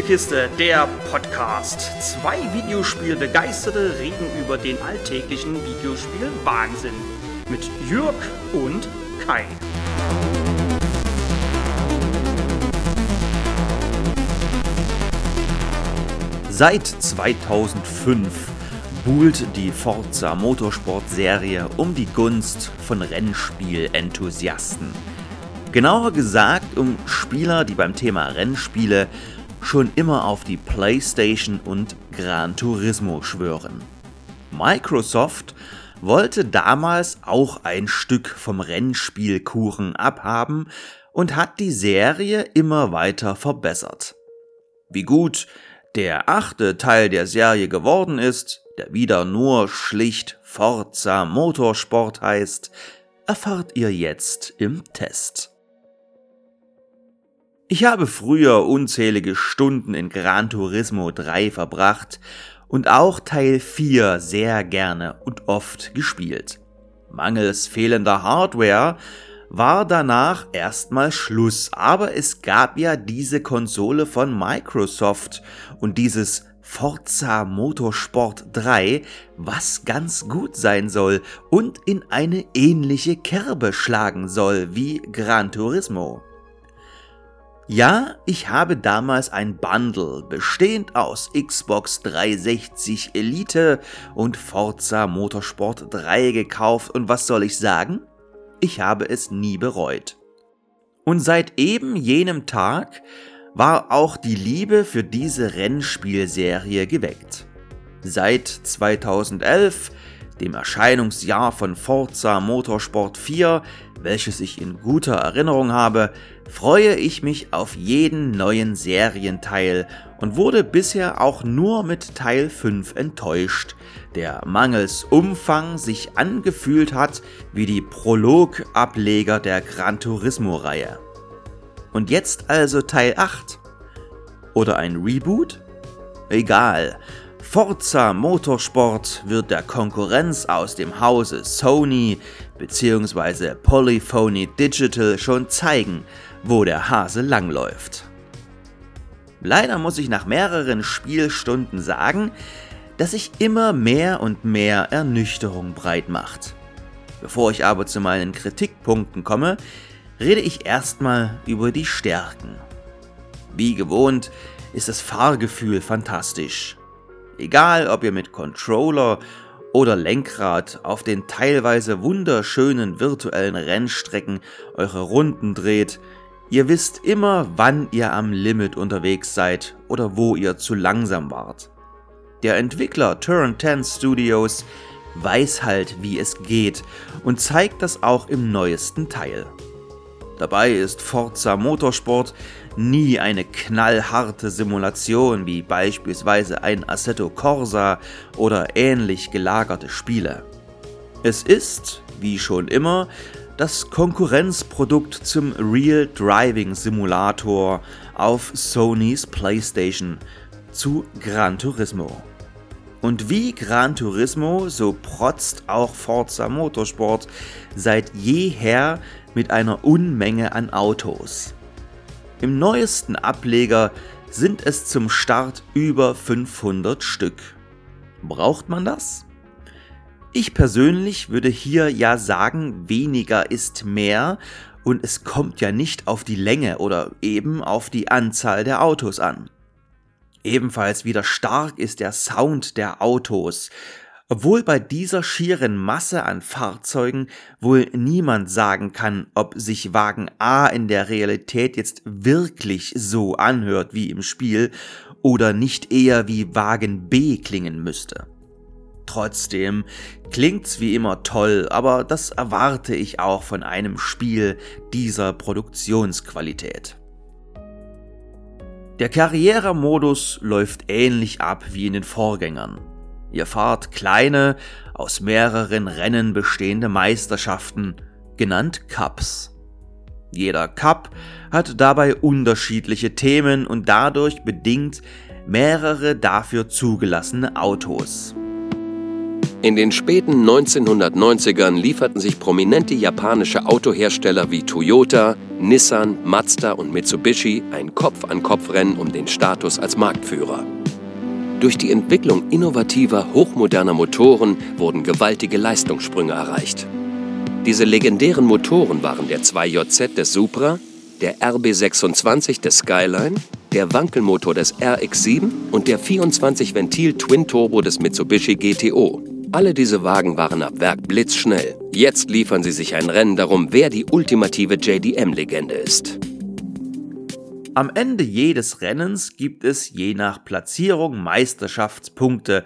Spielekiste, der Podcast. Zwei Videospielbegeisterte reden über den alltäglichen Videospiel-Wahnsinn. Mit Jürg und Kai. Seit 2005 buhlt die Forza Motorsport Serie um die Gunst von Rennspiel-Enthusiasten. Genauer gesagt um Spieler, die beim Thema Rennspiele schon immer auf die PlayStation und Gran Turismo schwören. Microsoft wollte damals auch ein Stück vom Rennspielkuchen abhaben und hat die Serie immer weiter verbessert. Wie gut der achte Teil der Serie geworden ist, der wieder nur schlicht Forza Motorsport heißt, erfahrt ihr jetzt im Test. Ich habe früher unzählige Stunden in Gran Turismo 3 verbracht und auch Teil 4 sehr gerne und oft gespielt. Mangels fehlender Hardware war danach erstmal Schluss, aber es gab ja diese Konsole von Microsoft und dieses Forza Motorsport 3, was ganz gut sein soll und in eine ähnliche Kerbe schlagen soll wie Gran Turismo. Ja, ich habe damals ein Bundle bestehend aus Xbox 360 Elite und Forza Motorsport 3 gekauft und was soll ich sagen? Ich habe es nie bereut. Und seit eben jenem Tag war auch die Liebe für diese Rennspielserie geweckt. Seit 2011 dem Erscheinungsjahr von Forza Motorsport 4, welches ich in guter Erinnerung habe, freue ich mich auf jeden neuen Serienteil und wurde bisher auch nur mit Teil 5 enttäuscht, der mangels Umfang sich angefühlt hat wie die Prolog-Ableger der Gran Turismo-Reihe. Und jetzt also Teil 8? Oder ein Reboot? Egal, Forza Motorsport wird der Konkurrenz aus dem Hause Sony bzw. Polyphony Digital schon zeigen, wo der Hase langläuft. Leider muss ich nach mehreren Spielstunden sagen, dass sich immer mehr und mehr Ernüchterung breit macht. Bevor ich aber zu meinen Kritikpunkten komme, rede ich erstmal über die Stärken. Wie gewohnt ist das Fahrgefühl fantastisch. Egal, ob ihr mit Controller oder Lenkrad auf den teilweise wunderschönen virtuellen Rennstrecken eure Runden dreht, ihr wisst immer, wann ihr am Limit unterwegs seid oder wo ihr zu langsam wart. Der Entwickler Turn 10 Studios weiß halt, wie es geht und zeigt das auch im neuesten Teil. Dabei ist Forza Motorsport nie eine knallharte Simulation wie beispielsweise ein Assetto Corsa oder ähnlich gelagerte Spiele. Es ist, wie schon immer, das Konkurrenzprodukt zum Real Driving Simulator auf Sonys PlayStation zu Gran Turismo. Und wie Gran Turismo, so protzt auch Forza Motorsport seit jeher mit einer Unmenge an Autos. Im neuesten Ableger sind es zum Start über 500 Stück. Braucht man das? Ich persönlich würde hier ja sagen, weniger ist mehr und es kommt ja nicht auf die Länge oder eben auf die Anzahl der Autos an. Ebenfalls wieder stark ist der Sound der Autos, obwohl bei dieser schieren Masse an Fahrzeugen wohl niemand sagen kann, ob sich Wagen A in der Realität jetzt wirklich so anhört wie im Spiel oder nicht eher wie Wagen B klingen müsste. Trotzdem klingt's wie immer toll, aber das erwarte ich auch von einem Spiel dieser Produktionsqualität. Der Karrieremodus läuft ähnlich ab wie in den Vorgängern. Ihr fahrt kleine, aus mehreren Rennen bestehende Meisterschaften, genannt Cups. Jeder Cup hat dabei unterschiedliche Themen und dadurch bedingt mehrere dafür zugelassene Autos. In den späten 1990ern lieferten sich prominente japanische Autohersteller wie Toyota, Nissan, Mazda und Mitsubishi ein Kopf-an-Kopf-Rennen um den Status als Marktführer. Durch die Entwicklung innovativer, hochmoderner Motoren wurden gewaltige Leistungssprünge erreicht. Diese legendären Motoren waren der 2JZ des Supra, der RB26 des Skyline, der Wankelmotor des RX7 und der 24-Ventil Twin-Turbo des Mitsubishi GTO. Alle diese Wagen waren ab Werk blitzschnell. Jetzt liefern sie sich ein Rennen darum, wer die ultimative JDM-Legende ist. Am Ende jedes Rennens gibt es je nach Platzierung Meisterschaftspunkte,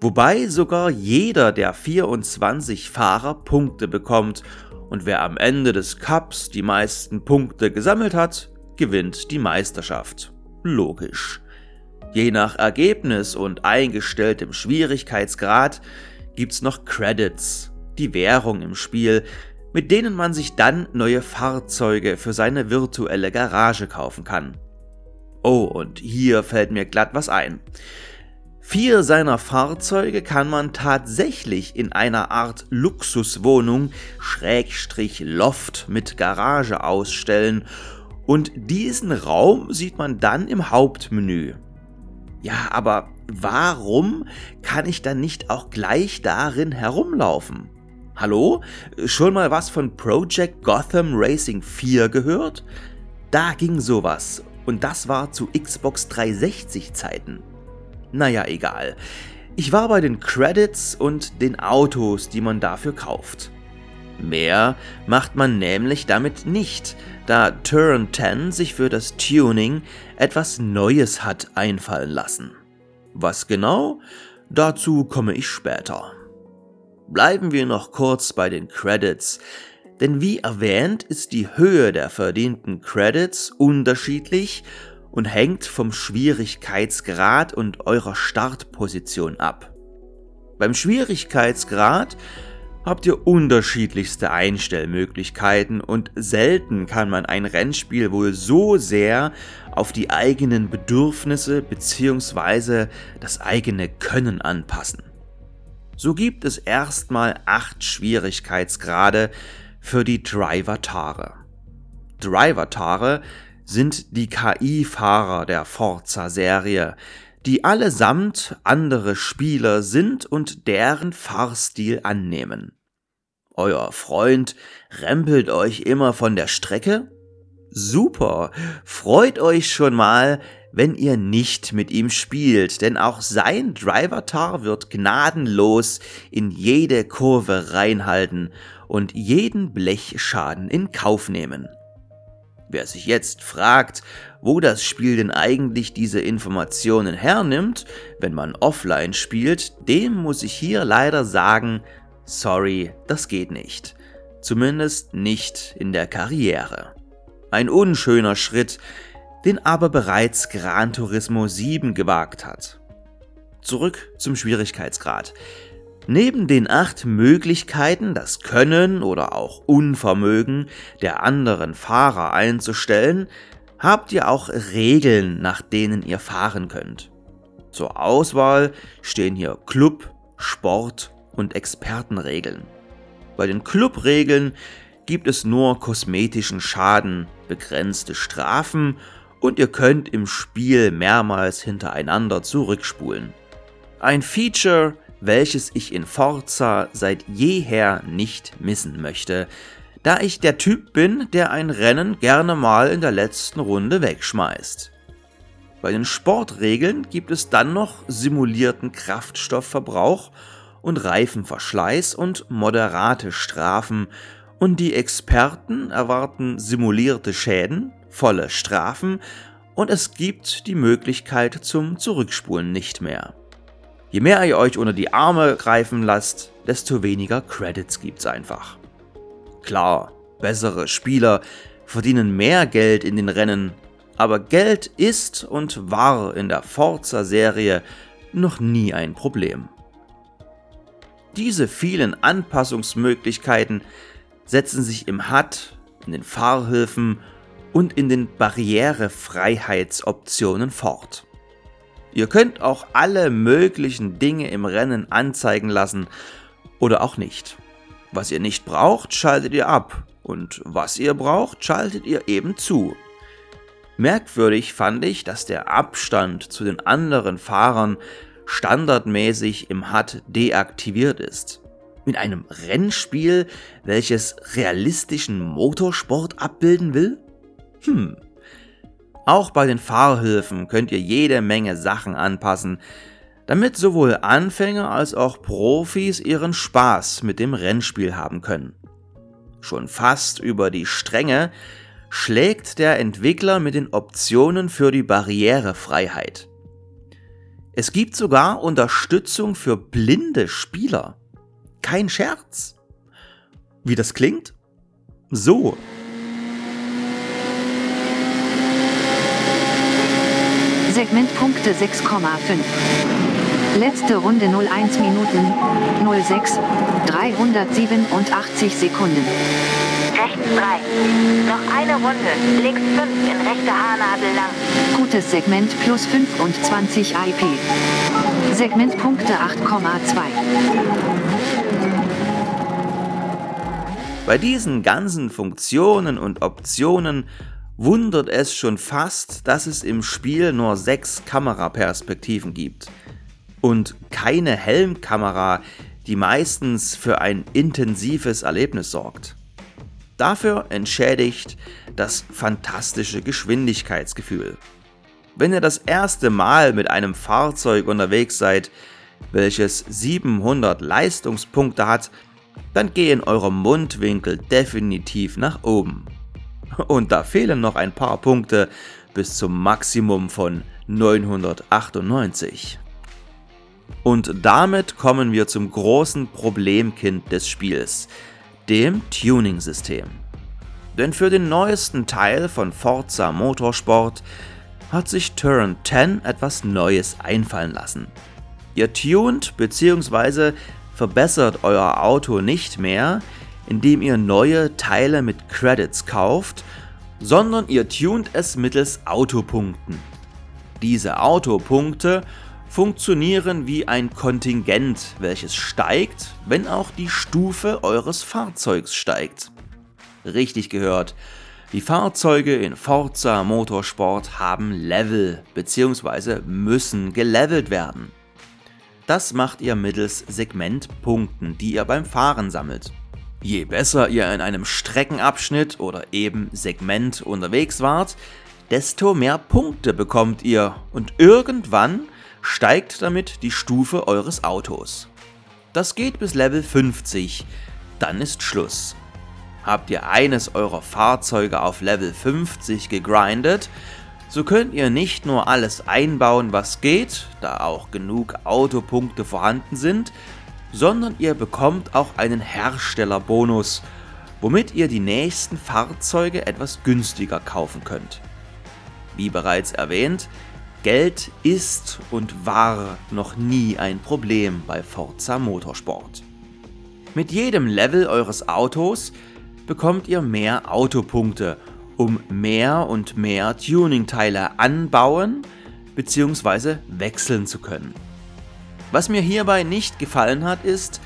wobei sogar jeder der 24 Fahrer Punkte bekommt und wer am Ende des Cups die meisten Punkte gesammelt hat, gewinnt die Meisterschaft. Logisch. Je nach Ergebnis und eingestelltem Schwierigkeitsgrad gibt's noch Credits, die Währung im Spiel, mit denen man sich dann neue Fahrzeuge für seine virtuelle Garage kaufen kann. Oh, und hier fällt mir glatt was ein. Vier seiner Fahrzeuge kann man tatsächlich in einer Art Luxuswohnung Schrägstrich Loft mit Garage ausstellen und diesen Raum sieht man dann im Hauptmenü. Ja, aber warum kann ich dann nicht auch gleich darin herumlaufen? Hallo? Schon mal was von Project Gotham Racing 4 gehört? Da ging sowas und das war zu Xbox 360 Zeiten. Naja, egal. Ich war bei den Credits und den Autos, die man dafür kauft. Mehr macht man nämlich damit nicht, da Turn 10 sich für das Tuning etwas Neues hat einfallen lassen. Was genau? Dazu komme ich später. Bleiben wir noch kurz bei den Credits, denn wie erwähnt ist die Höhe der verdienten Credits unterschiedlich und hängt vom Schwierigkeitsgrad und eurer Startposition ab. Beim Schwierigkeitsgrad habt ihr unterschiedlichste Einstellmöglichkeiten und selten kann man ein Rennspiel wohl so sehr auf die eigenen Bedürfnisse bzw. das eigene Können anpassen. So gibt es erstmal acht Schwierigkeitsgrade für die Driver-Tare. Driver-Tare sind die KI-Fahrer der Forza-Serie, die allesamt andere Spieler sind und deren Fahrstil annehmen. Euer Freund rempelt euch immer von der Strecke? Super, freut euch schon mal, wenn ihr nicht mit ihm spielt, denn auch sein Driver-Tar wird gnadenlos in jede Kurve reinhalten und jeden Blechschaden in Kauf nehmen. Wer sich jetzt fragt, wo das Spiel denn eigentlich diese Informationen hernimmt, wenn man offline spielt, dem muss ich hier leider sagen, sorry, das geht nicht. Zumindest nicht in der Karriere. Ein unschöner Schritt, den aber bereits Gran Turismo 7 gewagt hat. Zurück zum Schwierigkeitsgrad. Neben den acht Möglichkeiten, das Können oder auch Unvermögen der anderen Fahrer einzustellen, habt ihr auch Regeln, nach denen ihr fahren könnt. Zur Auswahl stehen hier Club, Sport und Expertenregeln. Bei den Clubregeln gibt es nur kosmetischen Schaden, begrenzte Strafen und ihr könnt im Spiel mehrmals hintereinander zurückspulen. Ein Feature, welches ich in Forza seit jeher nicht missen möchte, da ich der Typ bin, der ein Rennen gerne mal in der letzten Runde wegschmeißt. Bei den Sportregeln gibt es dann noch simulierten Kraftstoffverbrauch und Reifenverschleiß und moderate Strafen und die Experten erwarten simulierte Schäden, volle Strafen und es gibt die Möglichkeit zum Zurückspulen nicht mehr. Je mehr ihr euch unter die Arme greifen lasst, desto weniger Credits gibt's einfach. Klar, bessere Spieler verdienen mehr Geld in den Rennen, aber Geld ist und war in der Forza-Serie noch nie ein Problem. Diese vielen Anpassungsmöglichkeiten setzen sich im HUD, in den Fahrhilfen und in den Barrierefreiheitsoptionen fort. Ihr könnt auch alle möglichen Dinge im Rennen anzeigen lassen oder auch nicht. Was ihr nicht braucht, schaltet ihr ab und was ihr braucht, schaltet ihr eben zu. Merkwürdig fand ich, dass der Abstand zu den anderen Fahrern standardmäßig im HUD deaktiviert ist. In einem Rennspiel, welches realistischen Motorsport abbilden will? Hm, auch bei den Fahrhilfen könnt ihr jede Menge Sachen anpassen, damit sowohl Anfänger als auch Profis ihren Spaß mit dem Rennspiel haben können. Schon fast über die Stränge schlägt der Entwickler mit den Optionen für die Barrierefreiheit. Es gibt sogar Unterstützung für blinde Spieler. Kein Scherz. Wie das klingt? So. Segmentpunkte 6,5. Letzte Runde 01 Minuten 06 387 Sekunden. Rechts 3. Noch eine Runde. Links 5 in rechter Haarnadel lang. Gutes Segment plus 25 IP. Segmentpunkte 8,2. Bei diesen ganzen Funktionen und Optionen wundert es schon fast, dass es im Spiel nur sechs Kameraperspektiven gibt und keine Helmkamera, die meistens für ein intensives Erlebnis sorgt. Dafür entschädigt das fantastische Geschwindigkeitsgefühl. Wenn ihr das erste Mal mit einem Fahrzeug unterwegs seid, welches 700 Leistungspunkte hat, dann gehen eure Mundwinkel definitiv nach oben. Und da fehlen noch ein paar Punkte bis zum Maximum von 998. Und damit kommen wir zum großen Problemkind des Spiels, dem Tuning-System. Denn für den neuesten Teil von Forza Motorsport hat sich Turn 10 etwas Neues einfallen lassen. Ihr tunt bzw. verbessert euer Auto nicht mehr, indem ihr neue Teile mit Credits kauft, sondern ihr tunt es mittels Autopunkten. Diese Autopunkte funktionieren wie ein Kontingent, welches steigt, wenn auch die Stufe eures Fahrzeugs steigt. Richtig gehört, die Fahrzeuge in Forza Motorsport haben Level bzw. müssen gelevelt werden. Das macht ihr mittels Segmentpunkten, die ihr beim Fahren sammelt. Je besser ihr in einem Streckenabschnitt oder eben Segment unterwegs wart, desto mehr Punkte bekommt ihr und irgendwann steigt damit die Stufe eures Autos. Das geht bis Level 50, dann ist Schluss. Habt ihr eines eurer Fahrzeuge auf Level 50 gegrindet, so könnt ihr nicht nur alles einbauen, was geht, da auch genug Autopunkte vorhanden sind, sondern ihr bekommt auch einen Herstellerbonus, womit ihr die nächsten Fahrzeuge etwas günstiger kaufen könnt. Wie bereits erwähnt, Geld ist und war noch nie ein Problem bei Forza Motorsport. Mit jedem Level eures Autos bekommt ihr mehr Autopunkte, um mehr und mehr Tuningteile anbauen bzw. wechseln zu können. Was mir hierbei nicht gefallen hat, ist,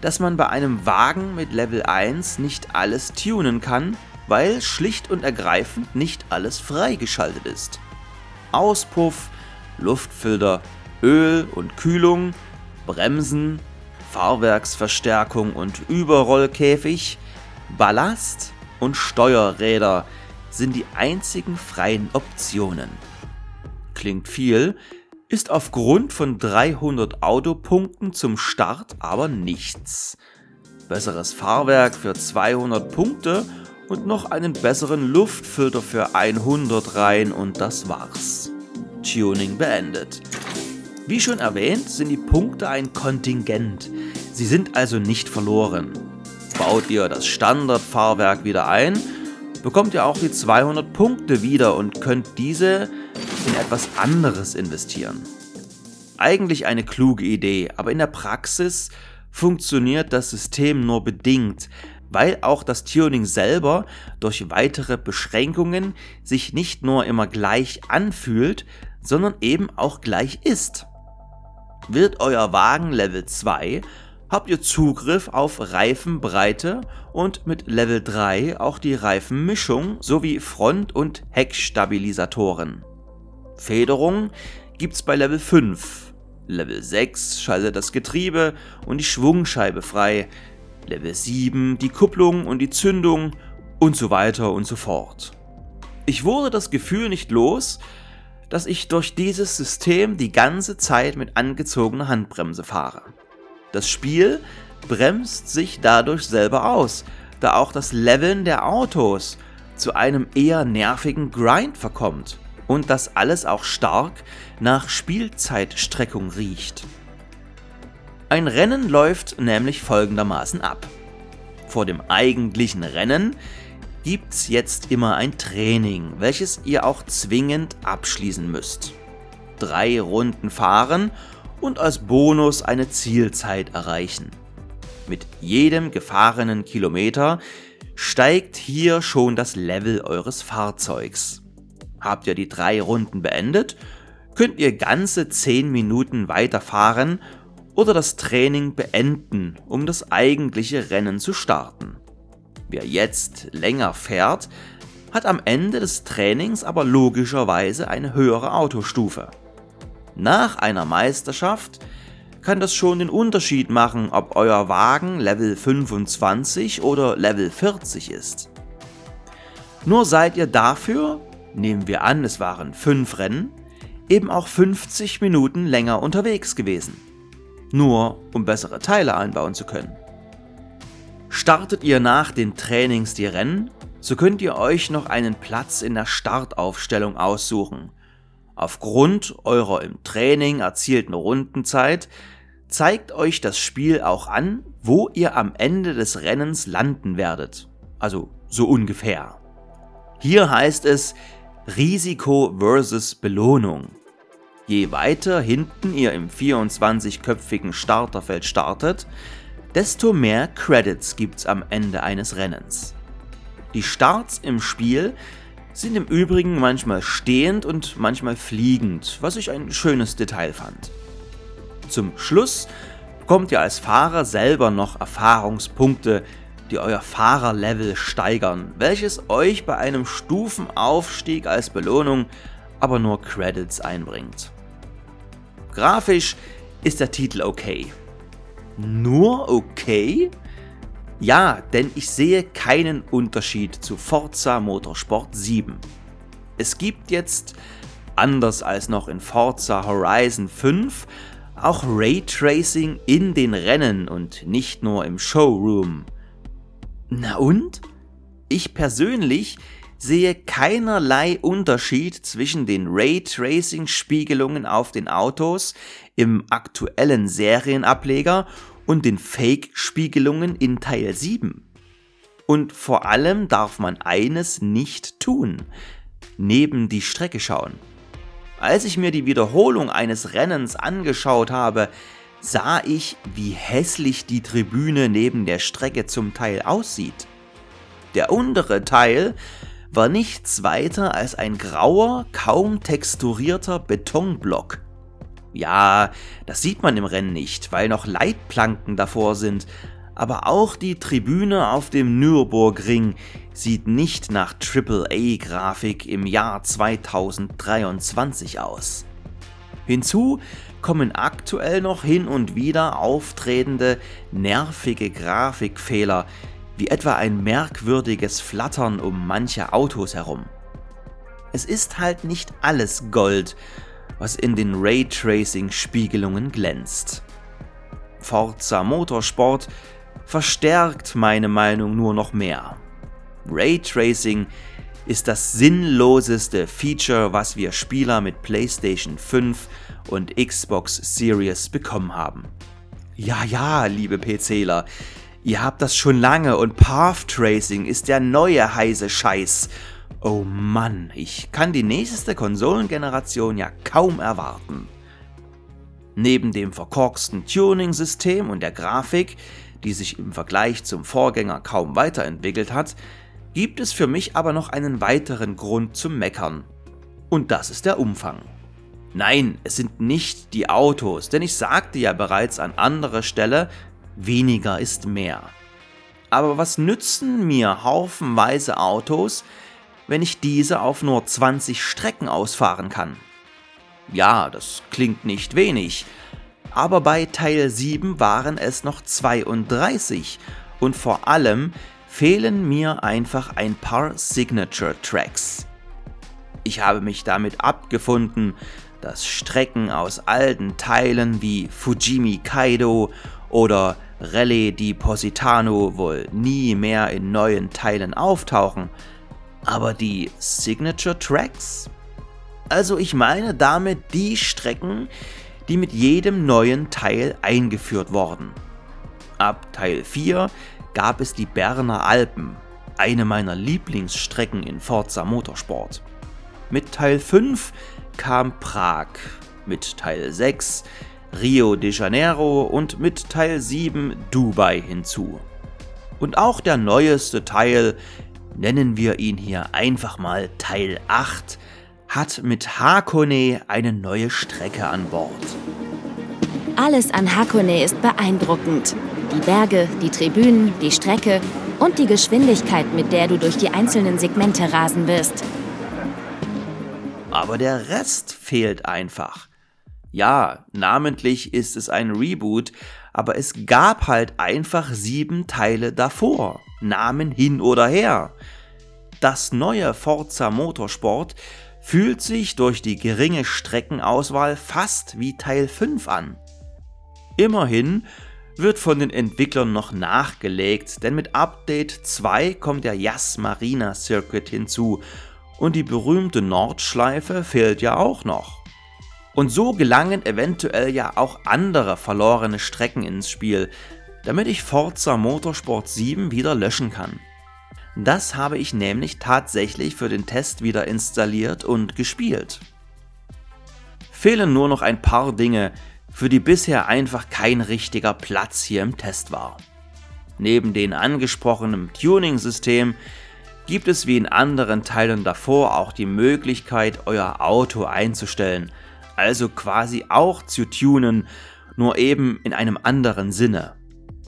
dass man bei einem Wagen mit Level 1 nicht alles tunen kann, weil schlicht und ergreifend nicht alles freigeschaltet ist. Auspuff, Luftfilter, Öl und Kühlung, Bremsen, Fahrwerksverstärkung und Überrollkäfig, Ballast und Steuerräder sind die einzigen freien Optionen. Klingt viel, ist aufgrund von 300 Autopunkten zum Start aber nichts. Besseres Fahrwerk für 200 Punkte und noch einen besseren Luftfilter für 100 rein und das war's. Tuning beendet. Wie schon erwähnt, sind die Punkte ein Kontingent. Sie sind also nicht verloren. Baut ihr das Standardfahrwerk wieder ein, bekommt ihr auch die 200 Punkte wieder und könnt diese in etwas anderes investieren. Eigentlich eine kluge Idee, aber in der Praxis funktioniert das System nur bedingt, weil auch das Tuning selber durch weitere Beschränkungen sich nicht nur immer gleich anfühlt, sondern eben auch gleich ist. Wird euer Wagen Level 2, habt ihr Zugriff auf Reifenbreite und mit Level 3 auch die Reifenmischung sowie Front- und Heckstabilisatoren. Federung gibt's bei Level 5. Level 6 schaltet das Getriebe und die Schwungscheibe frei. Level 7 die Kupplung und die Zündung und so weiter und so fort. Ich wurde das Gefühl nicht los, dass ich durch dieses System die ganze Zeit mit angezogener Handbremse fahre. Das Spiel bremst sich dadurch selber aus, da auch das Leveln der Autos zu einem eher nervigen Grind verkommt und das alles auch stark nach Spielzeitstreckung riecht. Ein Rennen läuft nämlich folgendermaßen ab. Vor dem eigentlichen Rennen gibt's jetzt immer ein Training, welches ihr auch zwingend abschließen müsst. Drei Runden fahren und als Bonus eine Zielzeit erreichen. Mit jedem gefahrenen Kilometer steigt hier schon das Level eures Fahrzeugs. Habt ihr die drei Runden beendet, könnt ihr ganze 10 Minuten weiterfahren oder das Training beenden, um das eigentliche Rennen zu starten. Wer jetzt länger fährt, hat am Ende des Trainings aber logischerweise eine höhere Autostufe. Nach einer Meisterschaft kann das schon den Unterschied machen, ob euer Wagen Level 25 oder Level 40 ist. Nur seid ihr dafür, nehmen wir an, es waren 5 Rennen, eben auch 50 Minuten länger unterwegs gewesen. Nur um bessere Teile einbauen zu können. Startet ihr nach den Trainings die Rennen, so könnt ihr euch noch einen Platz in der Startaufstellung aussuchen. Aufgrund eurer im Training erzielten Rundenzeit zeigt euch das Spiel auch an, wo ihr am Ende des Rennens landen werdet. Also so ungefähr. Hier heißt es Risiko versus Belohnung. Je weiter hinten ihr im 24-köpfigen Starterfeld startet, desto mehr Credits gibt's am Ende eines Rennens. Die Starts im Spiel sind im Übrigen manchmal stehend und manchmal fliegend, was ich ein schönes Detail fand. Zum Schluss bekommt ihr als Fahrer selber noch Erfahrungspunkte, die euer Fahrerlevel steigern, welches euch bei einem Stufenaufstieg als Belohnung aber nur Credits einbringt. Grafisch ist der Titel okay, nur okay? Ja, denn ich sehe keinen Unterschied zu Forza Motorsport 7. Es gibt jetzt, anders als noch in Forza Horizon 5, auch Raytracing in den Rennen und nicht nur im Showroom. Na und? Ich persönlich sehe keinerlei Unterschied zwischen den Raytracing-Spiegelungen auf den Autos im aktuellen Serienableger und den Fake-Spiegelungen in Teil 7. Und vor allem darf man eines nicht tun, neben die Strecke schauen. Als ich mir die Wiederholung eines Rennens angeschaut habe, sah ich, wie hässlich die Tribüne neben der Strecke zum Teil aussieht. Der untere Teil war nichts weiter als ein grauer, kaum texturierter Betonblock. Ja, das sieht man im Rennen nicht, weil noch Leitplanken davor sind, aber auch die Tribüne auf dem Nürburgring sieht nicht nach AAA-Grafik im Jahr 2023 aus. Hinzu kommen aktuell noch hin und wieder auftretende nervige Grafikfehler, wie etwa ein merkwürdiges Flattern um manche Autos herum. Es ist halt nicht alles Gold, was in den Raytracing-Spiegelungen glänzt. Forza Motorsport verstärkt meine Meinung nur noch mehr. Raytracing ist das sinnloseste Feature, was wir Spieler mit PlayStation 5 und Xbox Series bekommen haben. Ja, ja, liebe PCler, Ihr habt das schon lange und Path Tracing ist der neue heiße Scheiß. Oh Mann, ich kann die nächste Konsolengeneration ja kaum erwarten. Neben dem verkorksten Tuning-System und der Grafik, die sich im Vergleich zum Vorgänger kaum weiterentwickelt hat, gibt es für mich aber noch einen weiteren Grund zum Meckern. Und das ist der Umfang. Nein, es sind nicht die Autos, denn ich sagte ja bereits an anderer Stelle, weniger ist mehr. Aber was nützen mir haufenweise Autos, wenn ich diese auf nur 20 Strecken ausfahren kann? Ja, das klingt nicht wenig, aber bei Teil 7 waren es noch 32 und vor allem fehlen mir einfach ein paar Signature Tracks. Ich habe mich damit abgefunden, dass Strecken aus alten Teilen wie Fujimi Kaido oder Rallye di Positano wohl nie mehr in neuen Teilen auftauchen. Aber die Signature Tracks? Also ich meine damit die Strecken, die mit jedem neuen Teil eingeführt wurden. Ab Teil 4 gab es die Berner Alpen, eine meiner Lieblingsstrecken in Forza Motorsport. Mit Teil 5 kam Prag, mit Teil 6 Rio de Janeiro und mit Teil 7 Dubai hinzu. Und auch der neueste Teil, nennen wir ihn hier einfach mal Teil 8, hat mit Hakone eine neue Strecke an Bord. Alles an Hakone ist beeindruckend. Die Berge, die Tribünen, die Strecke und die Geschwindigkeit, mit der du durch die einzelnen Segmente rasen wirst. Aber der Rest fehlt einfach. Ja, namentlich ist es ein Reboot, aber es gab halt einfach sieben Teile davor, Namen hin oder her. Das neue Forza Motorsport fühlt sich durch die geringe Streckenauswahl fast wie Teil 5 an. Immerhin wird von den Entwicklern noch nachgelegt, denn mit Update 2 kommt der Yas Marina Circuit hinzu und die berühmte Nordschleife fehlt ja auch noch. Und so gelangen eventuell ja auch andere verlorene Strecken ins Spiel, damit ich Forza Motorsport 7 wieder löschen kann. Das habe ich nämlich tatsächlich für den Test wieder installiert und gespielt. Fehlen nur noch ein paar Dinge, für die bisher einfach kein richtiger Platz hier im Test war. Neben dem angesprochenen Tuning-System gibt es wie in anderen Teilen davor auch die Möglichkeit, euer Auto einzustellen, also quasi auch zu tunen, nur eben in einem anderen Sinne.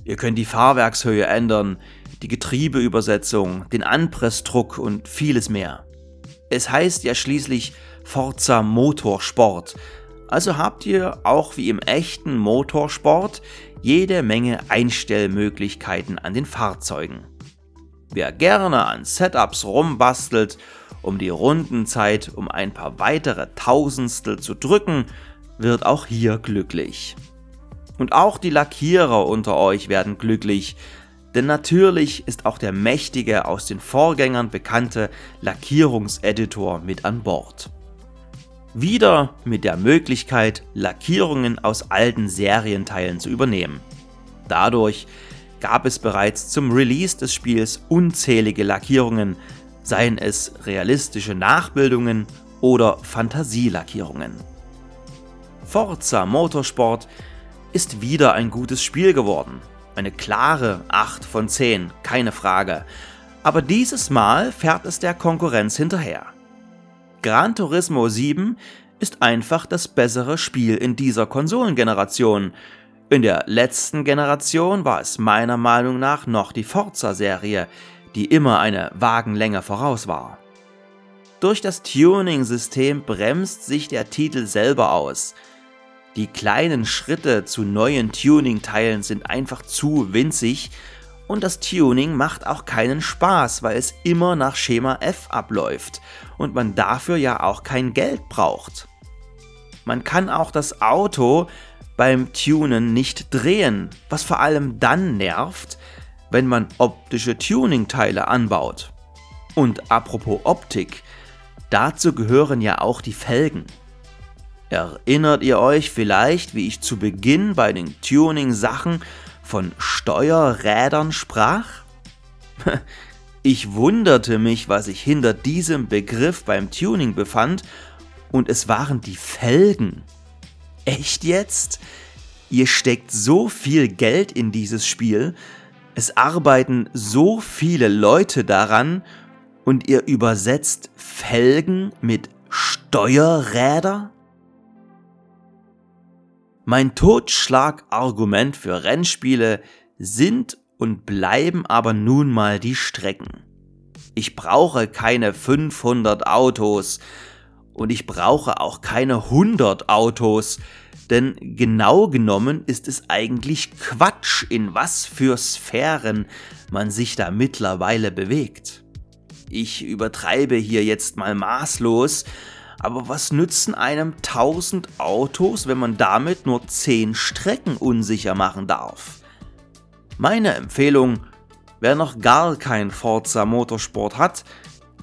Ihr könnt die Fahrwerkshöhe ändern, die Getriebeübersetzung, den Anpressdruck und vieles mehr. Es heißt ja schließlich Forza Motorsport, also habt ihr auch wie im echten Motorsport jede Menge Einstellmöglichkeiten an den Fahrzeugen. Wer gerne an Setups rumbastelt, um die Rundenzeit um ein paar weitere Tausendstel zu drücken, wird auch hier glücklich. Und auch die Lackierer unter euch werden glücklich, denn natürlich ist auch der mächtige aus den Vorgängern bekannte Lackierungseditor mit an Bord. Wieder mit der Möglichkeit, Lackierungen aus alten Serienteilen zu übernehmen. Dadurch gab es bereits zum Release des Spiels unzählige Lackierungen, seien es realistische Nachbildungen oder Fantasielackierungen. Forza Motorsport ist wieder ein gutes Spiel geworden. Eine klare 8 von 10, keine Frage. Aber dieses Mal fährt es der Konkurrenz hinterher. Gran Turismo 7 ist einfach das bessere Spiel in dieser Konsolengeneration. In der letzten Generation war es meiner Meinung nach noch die Forza-Serie, die immer eine Wagenlänge voraus war. Durch das Tuning-System bremst sich der Titel selber aus. Die kleinen Schritte zu neuen Tuning-Teilen sind einfach zu winzig und das Tuning macht auch keinen Spaß, weil es immer nach Schema F abläuft und man dafür ja auch kein Geld braucht. Man kann auch das Auto beim Tunen nicht drehen, was vor allem dann nervt, wenn man optische Tuning-Teile anbaut. Und apropos Optik, dazu gehören ja auch die Felgen. Erinnert ihr euch vielleicht, wie ich zu Beginn bei den Tuning-Sachen von Steuerrädern sprach? Ich wunderte mich, was sich hinter diesem Begriff beim Tuning befand, und es waren die Felgen. Echt jetzt? Ihr steckt so viel Geld in dieses Spiel, es arbeiten so viele Leute daran, und ihr übersetzt Felgen mit Steuerräder? Mein Totschlagargument für Rennspiele sind und bleiben aber nun mal die Strecken. Ich brauche keine 500 Autos und ich brauche auch keine 100 Autos, denn genau genommen ist es eigentlich Quatsch, in was für Sphären man sich da mittlerweile bewegt. Ich übertreibe hier jetzt mal maßlos, aber was nützen einem 1000 Autos, wenn man damit nur 10 Strecken unsicher machen darf? Meine Empfehlung, wer noch gar kein Forza Motorsport hat,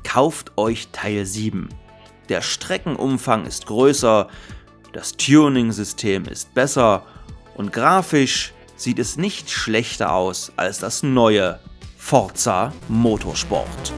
kauft euch Teil 7. Der Streckenumfang ist größer, das Tuning-System ist besser und grafisch sieht es nicht schlechter aus als das neue Forza Motorsport.